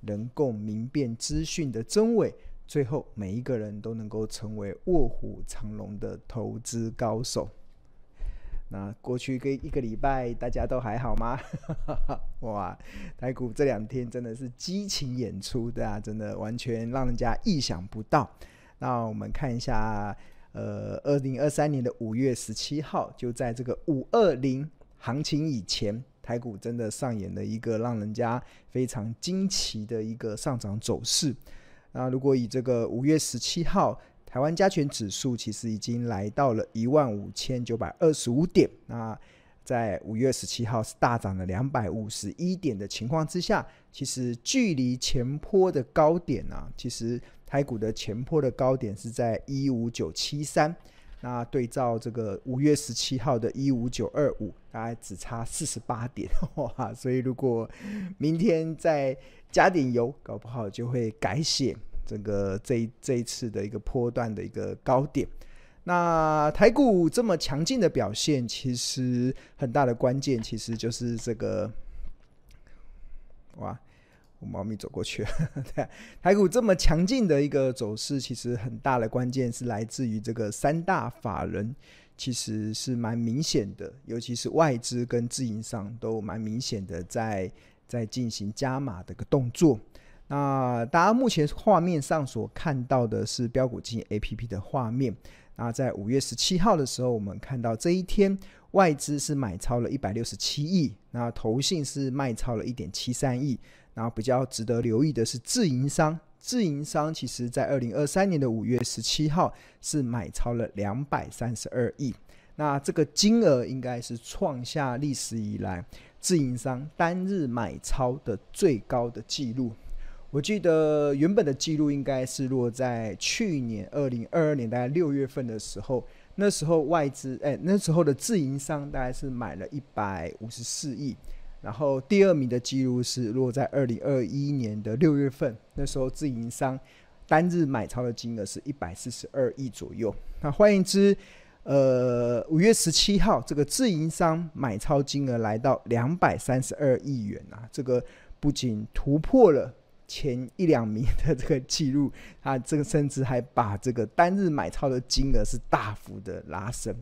能够明辨资讯的真伪，最后每一个人都能够成为卧虎藏龙的投资高手。那过去一个一个礼拜，大家都还好吗？哇，台股这两天真的是激情演出，对啊，真的完全让人家意想不到。那我们看一下。呃，二零二三年的五月十七号，就在这个五二零行情以前，台股真的上演了一个让人家非常惊奇的一个上涨走势。那如果以这个五月十七号，台湾加权指数其实已经来到了一万五千九百二十五点。那在五月十七号是大涨了两百五十一点的情况之下，其实距离前坡的高点啊，其实。台股的前坡的高点是在一五九七三，那对照这个五月十七号的一五九二五，大概只差四十八点 哇！所以如果明天再加点油，搞不好就会改写这个这这一次的一个波段的一个高点。那台股这么强劲的表现，其实很大的关键其实就是这个，哇！我猫咪走过去了。对，台股这么强劲的一个走势，其实很大的关键是来自于这个三大法人，其实是蛮明显的，尤其是外资跟自营商都蛮明显的在在进行加码的个动作。那大家目前画面上所看到的是标股基金 APP 的画面。那在五月十七号的时候，我们看到这一天外资是买超了一百六十七亿，那投信是卖超了一点七三亿。然后比较值得留意的是自营商，自营商其实在二零二三年的五月十七号是买超了两百三十二亿，那这个金额应该是创下历史以来自营商单日买超的最高的记录。我记得原本的记录应该是落在去年二零二二年大概六月份的时候，那时候外资哎，那时候的自营商大概是买了一百五十四亿。然后第二名的记录是落在二零二一年的六月份，那时候自营商单日买超的金额是一百四十二亿左右。那换言之，呃，五月十七号这个自营商买超金额来到两百三十二亿元啊，这个不仅突破了前一两名的这个记录，它这个甚至还把这个单日买超的金额是大幅的拉升。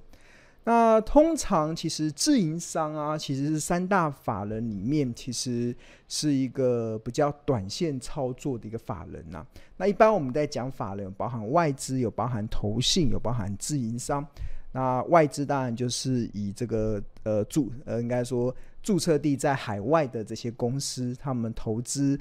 那通常其实自营商啊，其实是三大法人里面，其实是一个比较短线操作的一个法人呐、那一般我们在讲法人，包含外资，有包含投信，有包含自营商。那外资当然就是以这个呃注呃应该说注册地在海外的这些公司，他们投资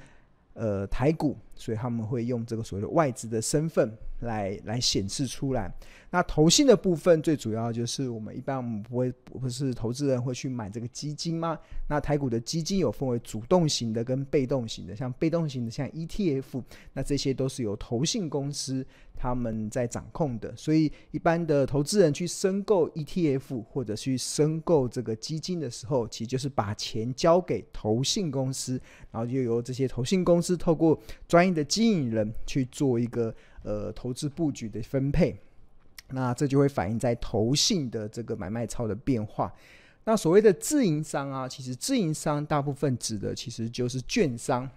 呃台股，所以他们会用这个所谓的外资的身份来来显示出来。那投信的部分最主要就是我们一般我们不会不是投资人会去买这个基金吗？那台股的基金有分为主动型的跟被动型的，像被动型的像 ETF，那这些都是由投信公司他们在掌控的，所以一般的投资人去申购 ETF 或者去申购这个基金的时候，其实就是把钱交给投信公司，然后就由这些投信公司透过专业的经营人去做一个呃投资布局的分配。那这就会反映在投信的这个买卖超的变化。那所谓的自营商啊，其实自营商大部分指的其实就是券商。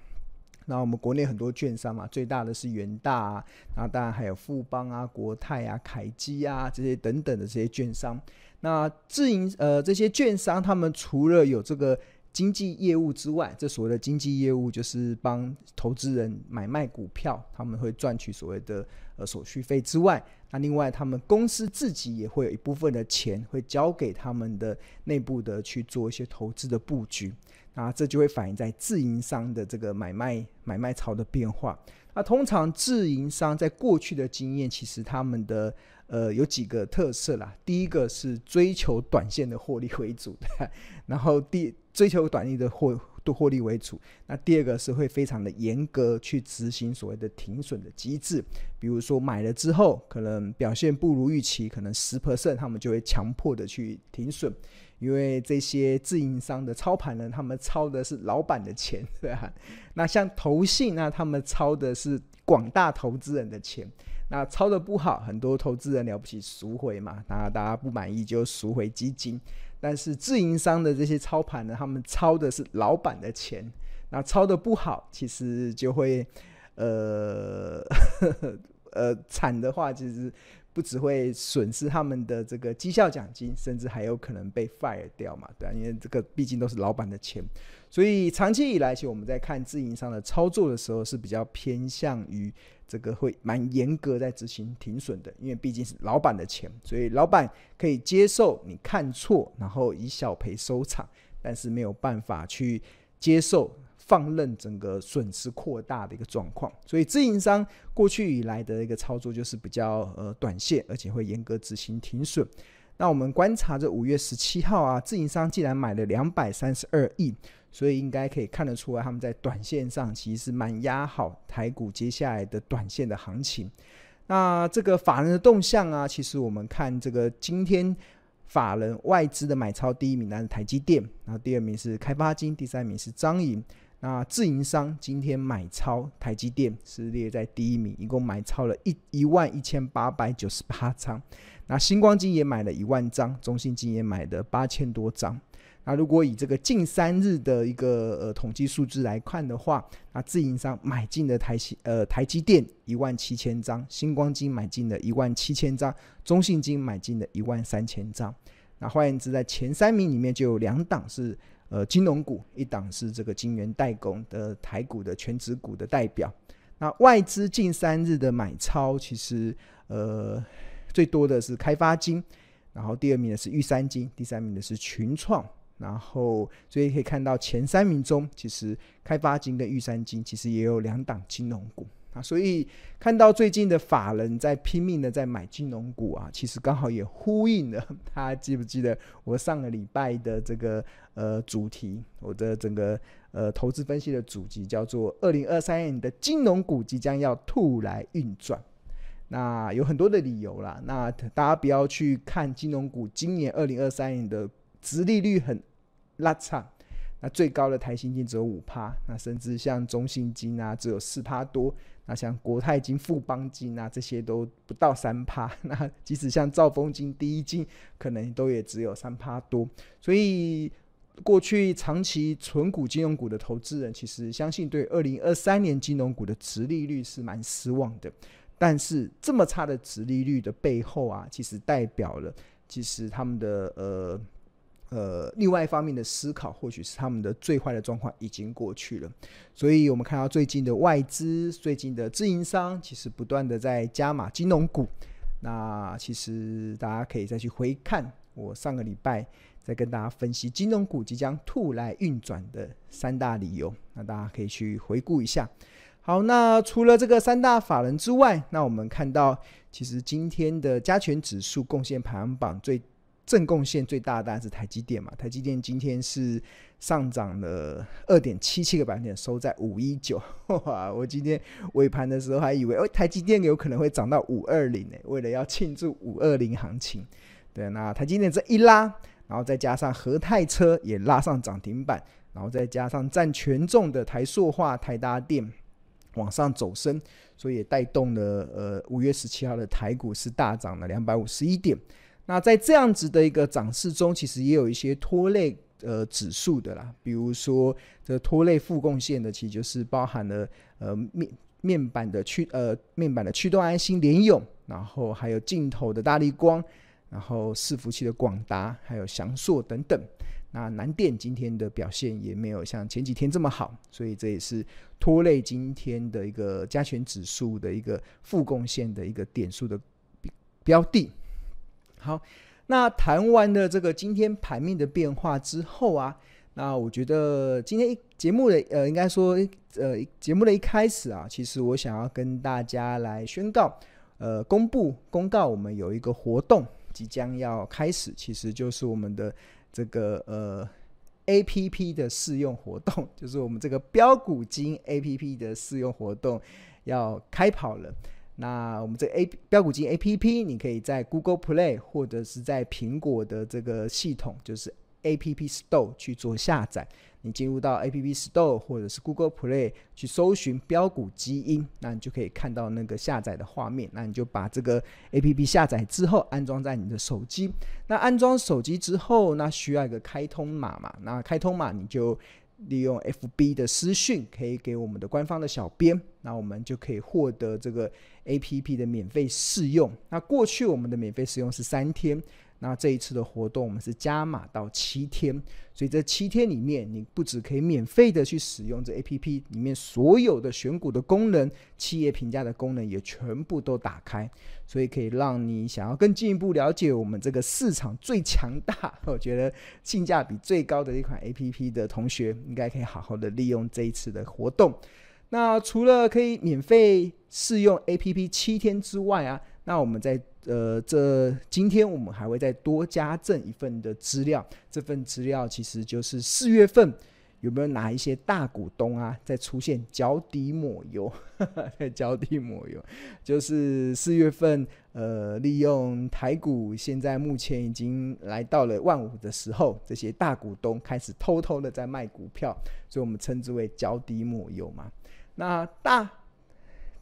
那我们国内很多券商嘛，最大的是元大啊，然后当然还有富邦啊、国泰啊、凯基啊这些等等的这些券商。那自营呃这些券商，他们除了有这个经纪业务之外，这所谓的经纪业务就是帮投资人买卖股票，他们会赚取所谓的呃手续费之外。那另外，他们公司自己也会有一部分的钱会交给他们的内部的去做一些投资的布局，啊这就会反映在自营商的这个买卖买卖潮的变化。那通常自营商在过去的经验，其实他们的呃有几个特色啦。第一个是追求短线的获利为主的，然后第追求短利的获多获利为主。那第二个是会非常的严格去执行所谓的停损的机制，比如说买了之后可能表现不如预期，可能十 percent 他们就会强迫的去停损，因为这些自营商的操盘人他们操的是老板的钱，对吧？那像投信，那他们操的是广大投资人的钱。那操的不好，很多投资人了不起赎回嘛，那大家不满意就赎回基金。但是自营商的这些操盘呢，他们操的是老板的钱，那操的不好，其实就会呃 呃惨的话，其实不只会损失他们的这个绩效奖金，甚至还有可能被 fire 掉嘛，对啊，因为这个毕竟都是老板的钱，所以长期以来，其实我们在看自营商的操作的时候，是比较偏向于。这个会蛮严格在执行停损的，因为毕竟是老板的钱，所以老板可以接受你看错，然后以小赔收场，但是没有办法去接受放任整个损失扩大的一个状况。所以自营商过去以来的一个操作就是比较呃短线，而且会严格执行停损。那我们观察这五月十七号啊，自营商竟然买了两百三十二亿。所以应该可以看得出来，他们在短线上其实是蛮压好台股接下来的短线的行情。那这个法人的动向啊，其实我们看这个今天法人外资的买超第一名，那是台积电，然后第二名是开发金，第三名是彰银。那自营商今天买超台积电是列在第一名，一共买超了一一万一千八百九十八张。那新光金也买了一万张，中信金也买了八千多张。那如果以这个近三日的一个呃统计数字来看的话，那自营商买进的台积呃台积电一万七千张，新光金买进的一万七千张，中信金买进的一万三千张。那换言之，在前三名里面就有两档是呃金融股，一档是这个金圆代工的台股的全职股的代表。那外资近三日的买超，其实呃最多的是开发金，然后第二名的是玉山金，第三名的是群创。然后，所以可以看到前三名中，其实开发金跟玉山金其实也有两档金融股啊。所以看到最近的法人在拼命的在买金融股啊，其实刚好也呼应了。大家记不记得我上个礼拜的这个呃主题？我的整个呃投资分析的主题叫做“二零二三年的金融股即将要吐来运转”。那有很多的理由啦。那大家不要去看金融股今年二零二三年的殖利率很。拉差，那最高的台新金只有五趴，那甚至像中信金啊，只有四趴多。那像国泰金、富邦金啊，这些都不到三趴。那即使像兆丰金、第一金，可能都也只有三趴多。所以过去长期存股金融股的投资人，其实相信对二零二三年金融股的殖利率是蛮失望的。但是这么差的殖利率的背后啊，其实代表了其实他们的呃。呃，另外一方面的思考，或许是他们的最坏的状况已经过去了。所以，我们看到最近的外资、最近的自营商，其实不断的在加码金融股。那其实大家可以再去回看我上个礼拜在跟大家分析金融股即将兔来运转的三大理由。那大家可以去回顾一下。好，那除了这个三大法人之外，那我们看到其实今天的加权指数贡献排行榜最。正贡献最大的是台积电嘛，台积电今天是上涨了二点七七个百分点，收在五一九。我今天尾盘的时候还以为，哦，台积电有可能会涨到五二零呢，为了要庆祝五二零行情。对，那台积电这一拉，然后再加上和泰车也拉上涨停板，然后再加上占权重的台塑化、台达电往上走升，所以也带动了呃五月十七号的台股是大涨了两百五十一点。那在这样子的一个涨势中，其实也有一些拖累呃指数的啦，比如说这拖累负贡献的，其实就是包含了呃面面板的驱呃面板的驱动安心联咏，然后还有镜头的大力光，然后伺服器的广达，还有翔硕等等。那南电今天的表现也没有像前几天这么好，所以这也是拖累今天的一个加权指数的一个负贡献的一个点数的标的。好，那谈完了这个今天盘面的变化之后啊，那我觉得今天一节目的呃，应该说呃节目的一开始啊，其实我想要跟大家来宣告，呃，公布公告，我们有一个活动即将要开始，其实就是我们的这个呃 APP 的试用活动，就是我们这个标股金 APP 的试用活动要开跑了。那我们这 A 标股金 APP，你可以在 Google Play 或者是在苹果的这个系统，就是 App Store 去做下载。你进入到 App Store 或者是 Google Play 去搜寻标股基因，那你就可以看到那个下载的画面。那你就把这个 App 下载之后安装在你的手机。那安装手机之后，那需要一个开通码嘛？那开通码你就利用 FB 的私讯，可以给我们的官方的小编，那我们就可以获得这个 APP 的免费试用。那过去我们的免费试用是三天。那这一次的活动，我们是加码到七天，所以这七天里面，你不只可以免费的去使用这 APP 里面所有的选股的功能、企业评价的功能也全部都打开，所以可以让你想要更进一步了解我们这个市场最强大，我觉得性价比最高的一款 APP 的同学，应该可以好好的利用这一次的活动。那除了可以免费试用 APP 七天之外啊，那我们在呃这今天我们还会再多加赠一份的资料，这份资料其实就是四月份有没有哪一些大股东啊在出现脚底抹油，在脚底抹油，就是四月份呃利用台股现在目前已经来到了万五的时候，这些大股东开始偷偷的在卖股票，所以我们称之为脚底抹油嘛。那大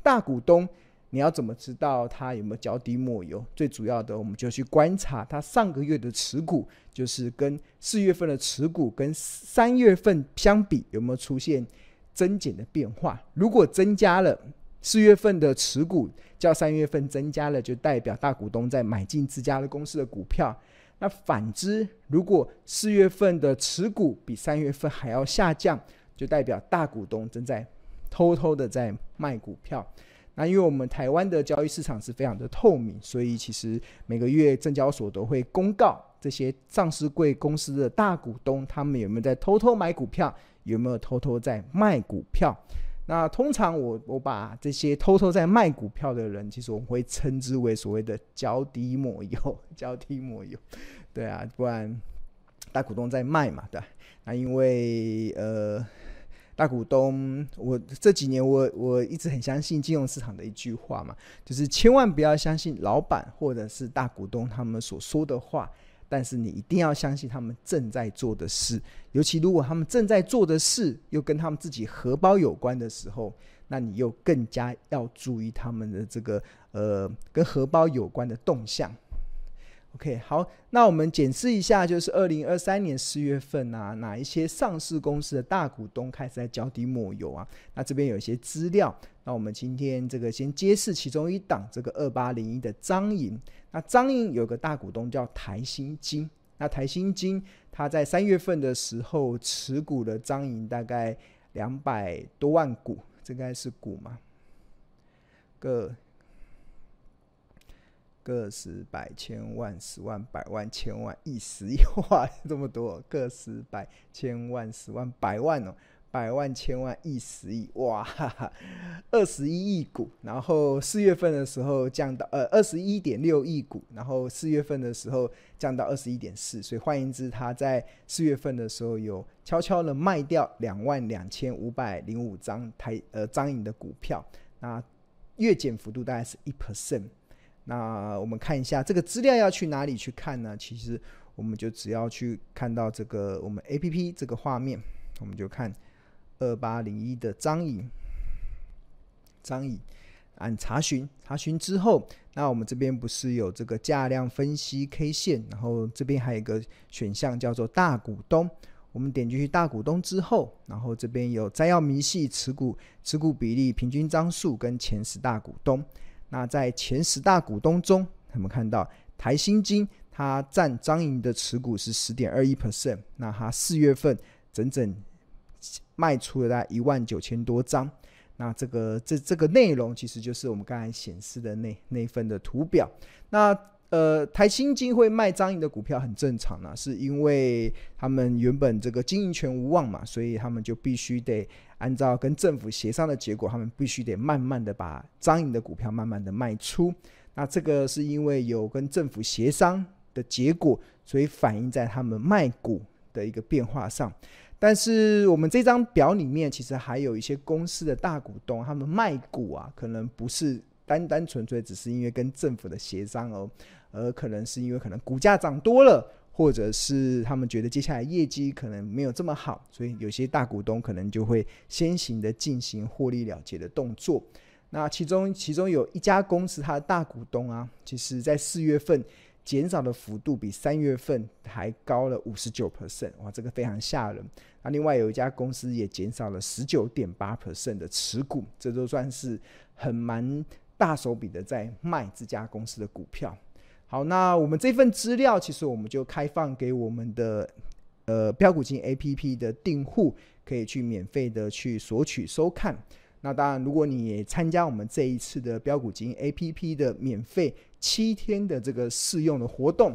大股东，你要怎么知道他有没有脚底抹油？最主要的，我们就去观察他上个月的持股，就是跟四月份的持股跟三月份相比，有没有出现增减的变化？如果增加了，四月份的持股较三月份增加了，就代表大股东在买进自家的公司的股票。那反之，如果四月份的持股比三月份还要下降，就代表大股东正在偷偷的在卖股票，那因为我们台湾的交易市场是非常的透明，所以其实每个月证交所都会公告这些上市柜公司的大股东，他们有没有在偷偷买股票，有没有偷偷在卖股票。那通常我我把这些偷偷在卖股票的人，其实我们会称之为所谓的脚底抹油，脚底抹油，对啊，不然大股东在卖嘛，对，那因为呃。大股东，我这几年我我一直很相信金融市场的一句话嘛，就是千万不要相信老板或者是大股东他们所说的话，但是你一定要相信他们正在做的事，尤其如果他们正在做的事又跟他们自己荷包有关的时候，那你又更加要注意他们的这个呃跟荷包有关的动向。OK，好，那我们检视一下，就是二零二三年四月份啊，哪一些上市公司的大股东开始在脚底抹油啊？那这边有一些资料，那我们今天这个先揭示其中一档，这个二八零一的彰银。那彰银有个大股东叫台新金，那台新金他在三月份的时候持股的彰银大概两百多万股，这应该是股吗？个。个十百千万十万百万千万亿十亿，哇，这么多！个十百千万十万百万哦，百万千万亿十亿，哇，二十一亿股。然后四月份的时候降到呃二十一点六亿股，然后四月份的时候降到二十一点四，所以换言之，他在四月份的时候有悄悄的卖掉两万两千五百零五张台呃彰银的股票，那月减幅度大概是一 percent。那我们看一下这个资料要去哪里去看呢？其实我们就只要去看到这个我们 APP 这个画面，我们就看二八零一的张颖，张颖按查询，查询之后，那我们这边不是有这个价量分析 K 线，然后这边还有一个选项叫做大股东，我们点进去大股东之后，然后这边有摘要明细、持股、持股比例、平均张数跟前十大股东。那在前十大股东中，我们看到台新金，它占彰银的持股是十点二一 percent。那它四月份整整卖出了大概一万九千多张。那这个这这个内容其实就是我们刚才显示的那那份的图表。那呃，台新金会卖彰银的股票很正常啊，是因为他们原本这个经营权无望嘛，所以他们就必须得按照跟政府协商的结果，他们必须得慢慢的把张颖的股票慢慢的卖出。那这个是因为有跟政府协商的结果，所以反映在他们卖股的一个变化上。但是我们这张表里面，其实还有一些公司的大股东，他们卖股啊，可能不是单单纯粹只是因为跟政府的协商哦，而可能是因为可能股价涨多了，或者是他们觉得接下来业绩可能没有这么好，所以有些大股东可能就会先行的进行获利了结的动作。那其中其中有一家公司，它的大股东啊，其实在四月份。减少的幅度比三月份还高了五十九 percent，哇，这个非常吓人。那另外有一家公司也减少了十九点八 percent 的持股，这都算是很蛮大手笔的在卖这家公司的股票。好，那我们这份资料其实我们就开放给我们的呃标股金 APP 的订户，可以去免费的去索取收看。那当然，如果你也参加我们这一次的标股金 APP 的免费。七天的这个试用的活动，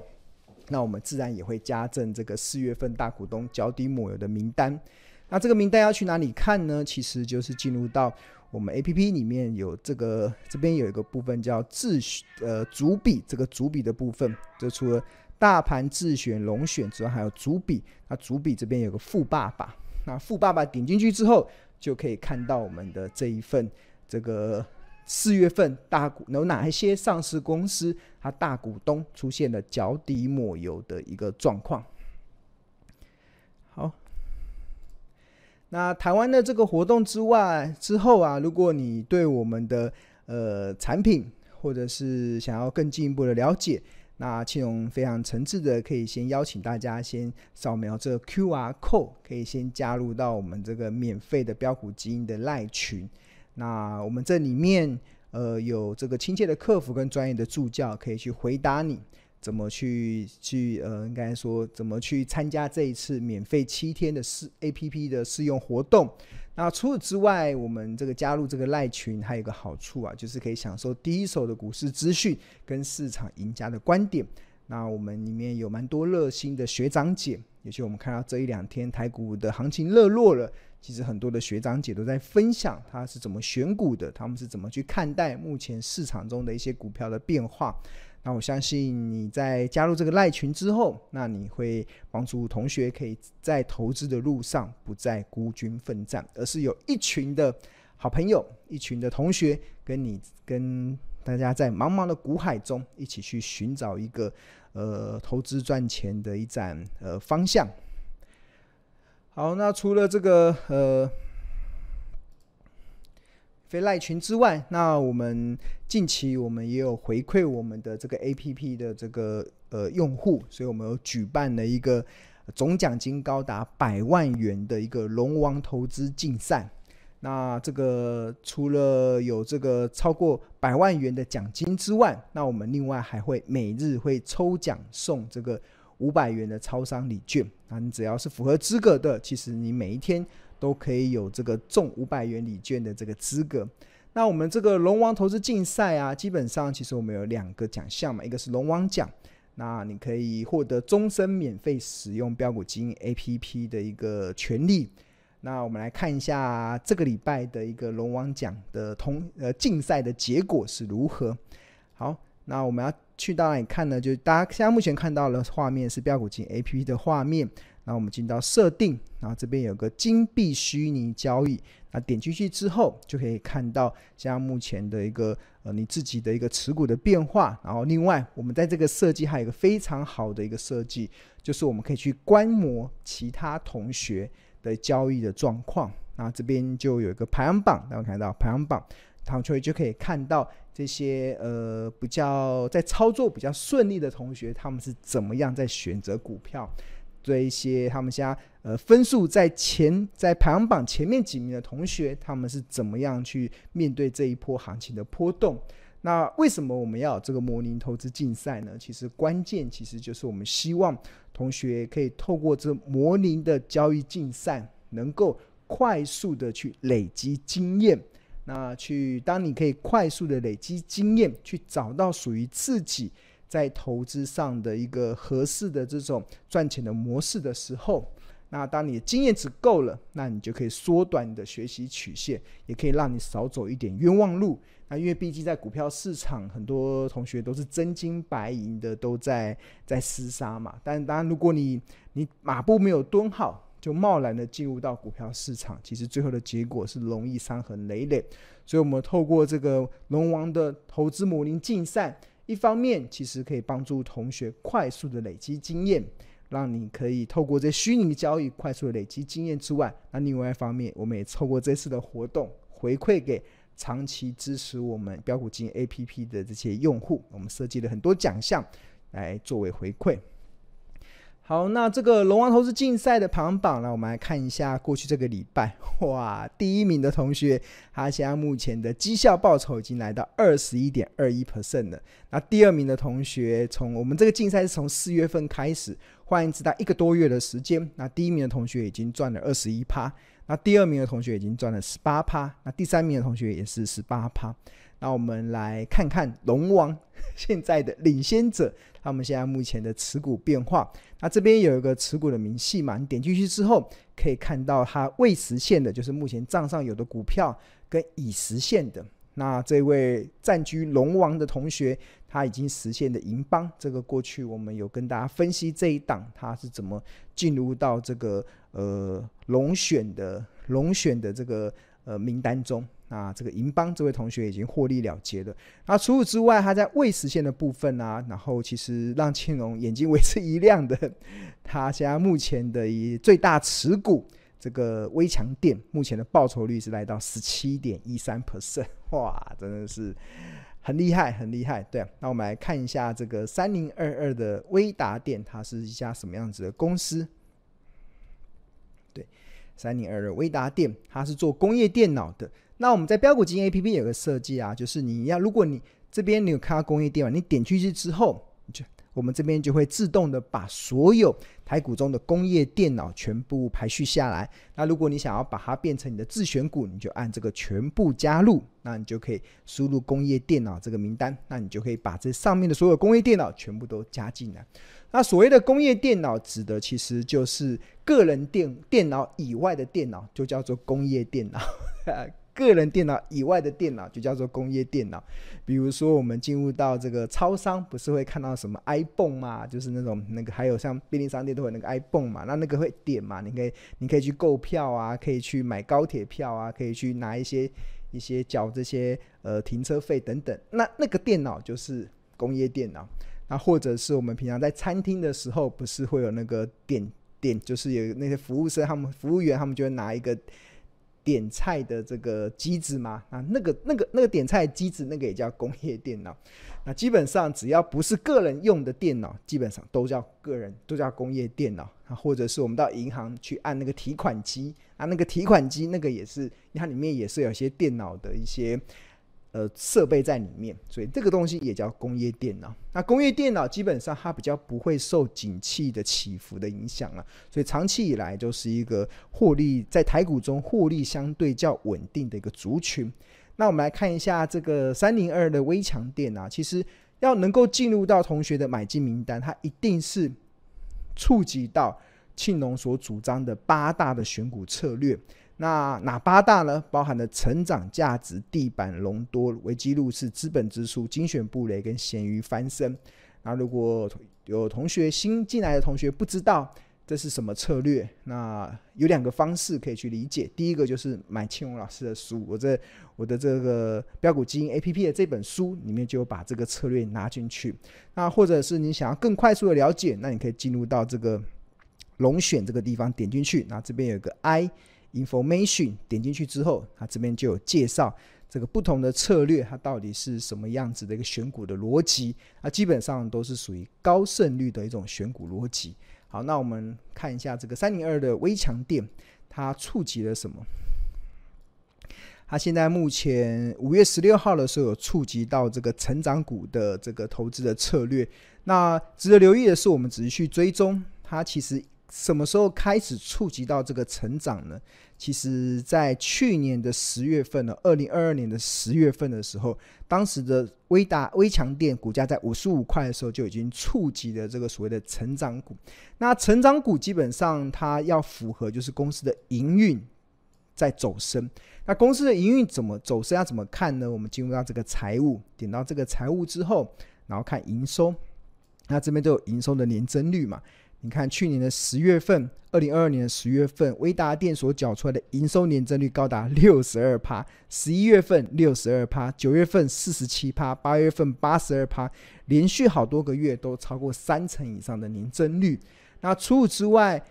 那我们自然也会加赠这个四月份大股东脚底抹油的名单。那这个名单要去哪里看呢？其实就是进入到我们 APP 里面有这个这边有一个部分叫自选呃主笔，这个主笔的部分，就除了大盘自选龙选之外，还有主笔。那主笔这边有个富爸爸，那富爸爸点进去之后，就可以看到我们的这一份这个。四月份大股有哪一些上市公司，它大股东出现了脚底抹油的一个状况？那台湾的这个活动之外之后啊，如果你对我们的呃产品或者是想要更进一步的了解，那庆隆非常诚挚的可以先邀请大家先扫描这个 QR code，可以先加入到我们这个免费的标股基因的赖群。那我们这里面呃有这个亲切的客服跟专业的助教，可以去回答你怎么去去呃应该说怎么去参加这一次免费七天的试 APP 的试用活动。那除此之外，我们这个加入这个赖群还有一个好处啊，就是可以享受第一手的股市资讯跟市场赢家的观点。那我们里面有蛮多热心的学长姐，也许我们看到这一两天台股的行情热络了。其实很多的学长姐都在分享他是怎么选股的，他们是怎么去看待目前市场中的一些股票的变化。那我相信你在加入这个赖群之后，那你会帮助同学可以在投资的路上不再孤军奋战，而是有一群的好朋友、一群的同学跟你跟大家在茫茫的股海中一起去寻找一个呃投资赚钱的一盏呃方向。好，那除了这个呃非赖群之外，那我们近期我们也有回馈我们的这个 APP 的这个呃用户，所以我们有举办了一个总奖金高达百万元的一个龙王投资竞赛。那这个除了有这个超过百万元的奖金之外，那我们另外还会每日会抽奖送这个。五百元的超商礼券，那你只要是符合资格的，其实你每一天都可以有这个中五百元礼券的这个资格。那我们这个龙王投资竞赛啊，基本上其实我们有两个奖项嘛，一个是龙王奖，那你可以获得终身免费使用标股基因 APP 的一个权利。那我们来看一下这个礼拜的一个龙王奖的同呃竞赛的结果是如何。好。那我们要去到哪里看呢？就大家现在目前看到的画面是标股金 APP 的画面。那我们进到设定，然后这边有个金币虚拟交易，那点进去之后就可以看到现在目前的一个呃你自己的一个持股的变化。然后另外我们在这个设计还有一个非常好的一个设计，就是我们可以去观摩其他同学的交易的状况。那这边就有一个排行榜，大家看到排行榜。同学就可以看到这些呃比较在操作比较顺利的同学，他们是怎么样在选择股票。对一些他们家呃分数在前在排行榜前面几名的同学，他们是怎么样去面对这一波行情的波动？那为什么我们要有这个模拟投资竞赛呢？其实关键其实就是我们希望同学可以透过这模拟的交易竞赛，能够快速的去累积经验。那去，当你可以快速的累积经验，去找到属于自己在投资上的一个合适的这种赚钱的模式的时候，那当你的经验值够了，那你就可以缩短你的学习曲线，也可以让你少走一点冤枉路。那因为毕竟在股票市场，很多同学都是真金白银的都在在厮杀嘛。但当然，如果你你马步没有蹲好，就贸然的进入到股票市场，其实最后的结果是容易伤痕累累。所以，我们透过这个龙王的投资模拟竞赛，一方面其实可以帮助同学快速的累积经验。让你可以透过这虚拟交易快速的累积经验之外，那另外一方面，我们也透过这次的活动回馈给长期支持我们标股金 APP 的这些用户，我们设计了很多奖项来作为回馈。好，那这个龙王投资竞赛的排行榜呢，我们来看一下过去这个礼拜，哇，第一名的同学，他现在目前的绩效报酬已经来到二十一点二一 percent 了。那第二名的同学，从我们这个竞赛是从四月份开始，换言之，一个多月的时间，那第一名的同学已经赚了二十一趴，那第二名的同学已经赚了十八趴，那第三名的同学也是十八趴。那我们来看看龙王 现在的领先者，他们现在目前的持股变化。那这边有一个持股的明细嘛，你点进去之后可以看到它未实现的，就是目前账上有的股票跟已实现的。那这位占据龙王的同学，他已经实现的银邦，这个过去我们有跟大家分析这一档他是怎么进入到这个呃龙选的龙选的这个呃名单中。那这个银邦这位同学已经获利了结了。那除此之外，他在未实现的部分啊，然后其实让庆龙眼睛 为之一亮的，他现在目前的以最大持股这个微强电，目前的报酬率是来到十七点一三 percent，哇，真的是很厉害，很厉害。对，那我们来看一下这个三零二二的威达电，它是一家什么样子的公司？对，三零二二威达电，它是做工业电脑的。那我们在标股金 A P P 有个设计啊，就是你要，如果你这边你有看到工业电脑，你点进去之后，就我们这边就会自动的把所有台股中的工业电脑全部排序下来。那如果你想要把它变成你的自选股，你就按这个全部加入，那你就可以输入工业电脑这个名单，那你就可以把这上面的所有工业电脑全部都加进来。那所谓的工业电脑指的其实就是个人电电脑以外的电脑，就叫做工业电脑。个人电脑以外的电脑就叫做工业电脑，比如说我们进入到这个超商，不是会看到什么 iPhone 嘛，就是那种那个，还有像便利商店都有那个 iPhone 嘛，那那个会点嘛，你可以你可以去购票啊，可以去买高铁票啊，可以去拿一些一些缴这些呃停车费等等，那那个电脑就是工业电脑，那或者是我们平常在餐厅的时候，不是会有那个点点，就是有那些服务生他们服务员他们就会拿一个。点菜的这个机子吗？啊，那个、那个、那个点菜机子，那个也叫工业电脑。那基本上只要不是个人用的电脑，基本上都叫个人，都叫工业电脑。啊，或者是我们到银行去按那个提款机，啊，那个提款机那个也是，它里面也是有些电脑的一些。呃，设备在里面，所以这个东西也叫工业电脑。那工业电脑基本上它比较不会受景气的起伏的影响啊，所以长期以来就是一个获利在台股中获利相对较稳定的一个族群。那我们来看一下这个三零二的微强电啊，其实要能够进入到同学的买进名单，它一定是触及到庆农所主张的八大的选股策略。那哪八大呢？包含了成长、价值、地板、隆多、危机入市、资本支出、精选布雷跟咸鱼翻身。那如果有同学新进来的同学不知道这是什么策略，那有两个方式可以去理解。第一个就是买庆荣老师的书，我这我的这个标股基因 A P P 的这本书里面就有把这个策略拿进去。那或者是你想要更快速的了解，那你可以进入到这个龙选这个地方点进去，那这边有个 I。Information 点进去之后，它这边就有介绍这个不同的策略，它到底是什么样子的一个选股的逻辑。啊，基本上都是属于高胜率的一种选股逻辑。好，那我们看一下这个三零二的微强电，它触及了什么？它现在目前五月十六号的时候有触及到这个成长股的这个投资的策略。那值得留意的是，我们只是去追踪它，其实。什么时候开始触及到这个成长呢？其实，在去年的十月份呢，二零二二年的十月份的时候，当时的威达威强电股价在五十五块的时候，就已经触及了这个所谓的成长股。那成长股基本上它要符合就是公司的营运在走升。那公司的营运怎么走升要怎么看呢？我们进入到这个财务，点到这个财务之后，然后看营收。那这边都有营收的年增率嘛？你看去年的十月份，二零二二年的十月份，威达电所缴出来的营收年增率高达六十二趴，十一月份六十二趴，九月份四十七趴，八月份八十二趴，连续好多个月都超过三成以上的年增率。那除此之外，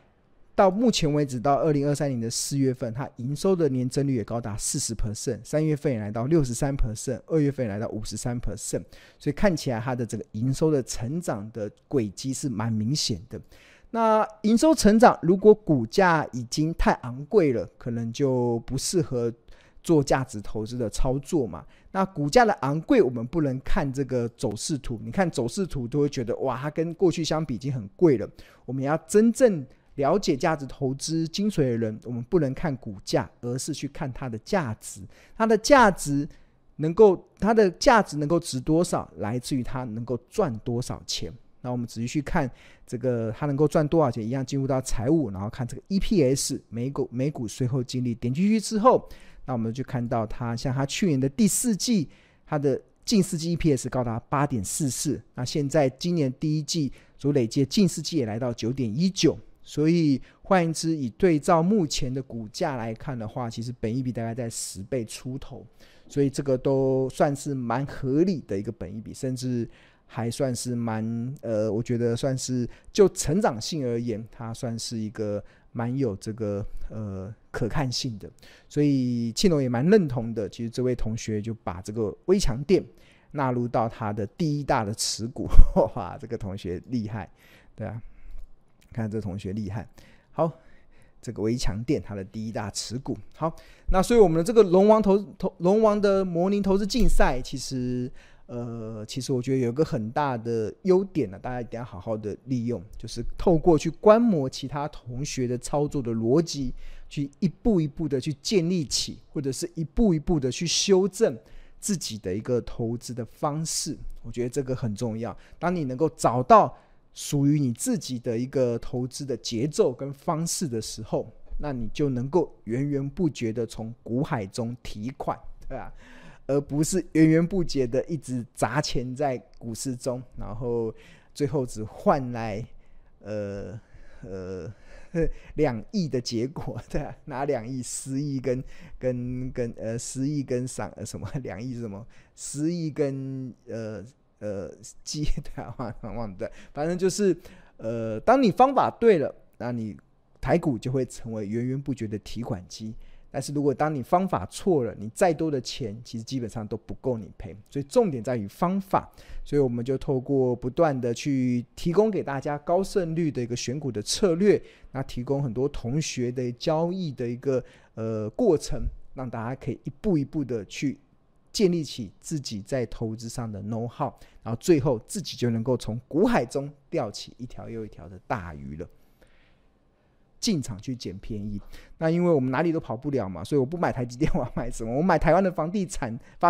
到目前为止，到二零二三年的四月份，它营收的年增率也高达四十 percent，三月份也来到六十三 percent，二月份也来到五十三 percent，所以看起来它的这个营收的成长的轨迹是蛮明显的。那营收成长，如果股价已经太昂贵了，可能就不适合做价值投资的操作嘛。那股价的昂贵，我们不能看这个走势图，你看走势图都会觉得哇，它跟过去相比已经很贵了。我们要真正了解价值投资精髓的人，我们不能看股价，而是去看它的价值。它的价值能够，它的价值能够值多少，来自于它能够赚多少钱。那我们仔细去看这个，它能够赚多少钱，一样进入到财务，然后看这个 EPS 每股每股税后净利。点进去之后，那我们就看到它，像它去年的第四季，它的近四季 EPS 高达八点四四。那现在今年第一季所累计近四季也来到九点一九。所以换言之，以对照目前的股价来看的话，其实本一比大概在十倍出头，所以这个都算是蛮合理的一个本一比，甚至还算是蛮呃，我觉得算是就成长性而言，它算是一个蛮有这个呃可看性的。所以庆龙也蛮认同的。其实这位同学就把这个微强电纳入到他的第一大的持股，哇，这个同学厉害，对啊。看这同学厉害，好，这个围墙店它的第一大持股，好，那所以我们的这个龙王投投龙王的模拟投资竞赛，其实呃，其实我觉得有个很大的优点呢，大家一定要好好的利用，就是透过去观摩其他同学的操作的逻辑，去一步一步的去建立起，或者是一步一步的去修正自己的一个投资的方式，我觉得这个很重要。当你能够找到。属于你自己的一个投资的节奏跟方式的时候，那你就能够源源不绝的从股海中提款，对吧？而不是源源不绝的一直砸钱在股市中，然后最后只换来呃呃 两亿的结果，对吧？拿两亿、十亿跟跟跟呃十亿跟上呃什么两亿什么十亿跟呃。呃，机 对啊，忘忘对，反正就是，呃，当你方法对了，那你台股就会成为源源不绝的提款机。但是如果当你方法错了，你再多的钱其实基本上都不够你赔。所以重点在于方法，所以我们就透过不断的去提供给大家高胜率的一个选股的策略，那提供很多同学的交易的一个呃过程，让大家可以一步一步的去。建立起自己在投资上的 know how，然后最后自己就能够从股海中钓起一条又一条的大鱼了。进场去捡便宜，那因为我们哪里都跑不了嘛，所以我不买台积电，我要买什么？我买台湾的房地产发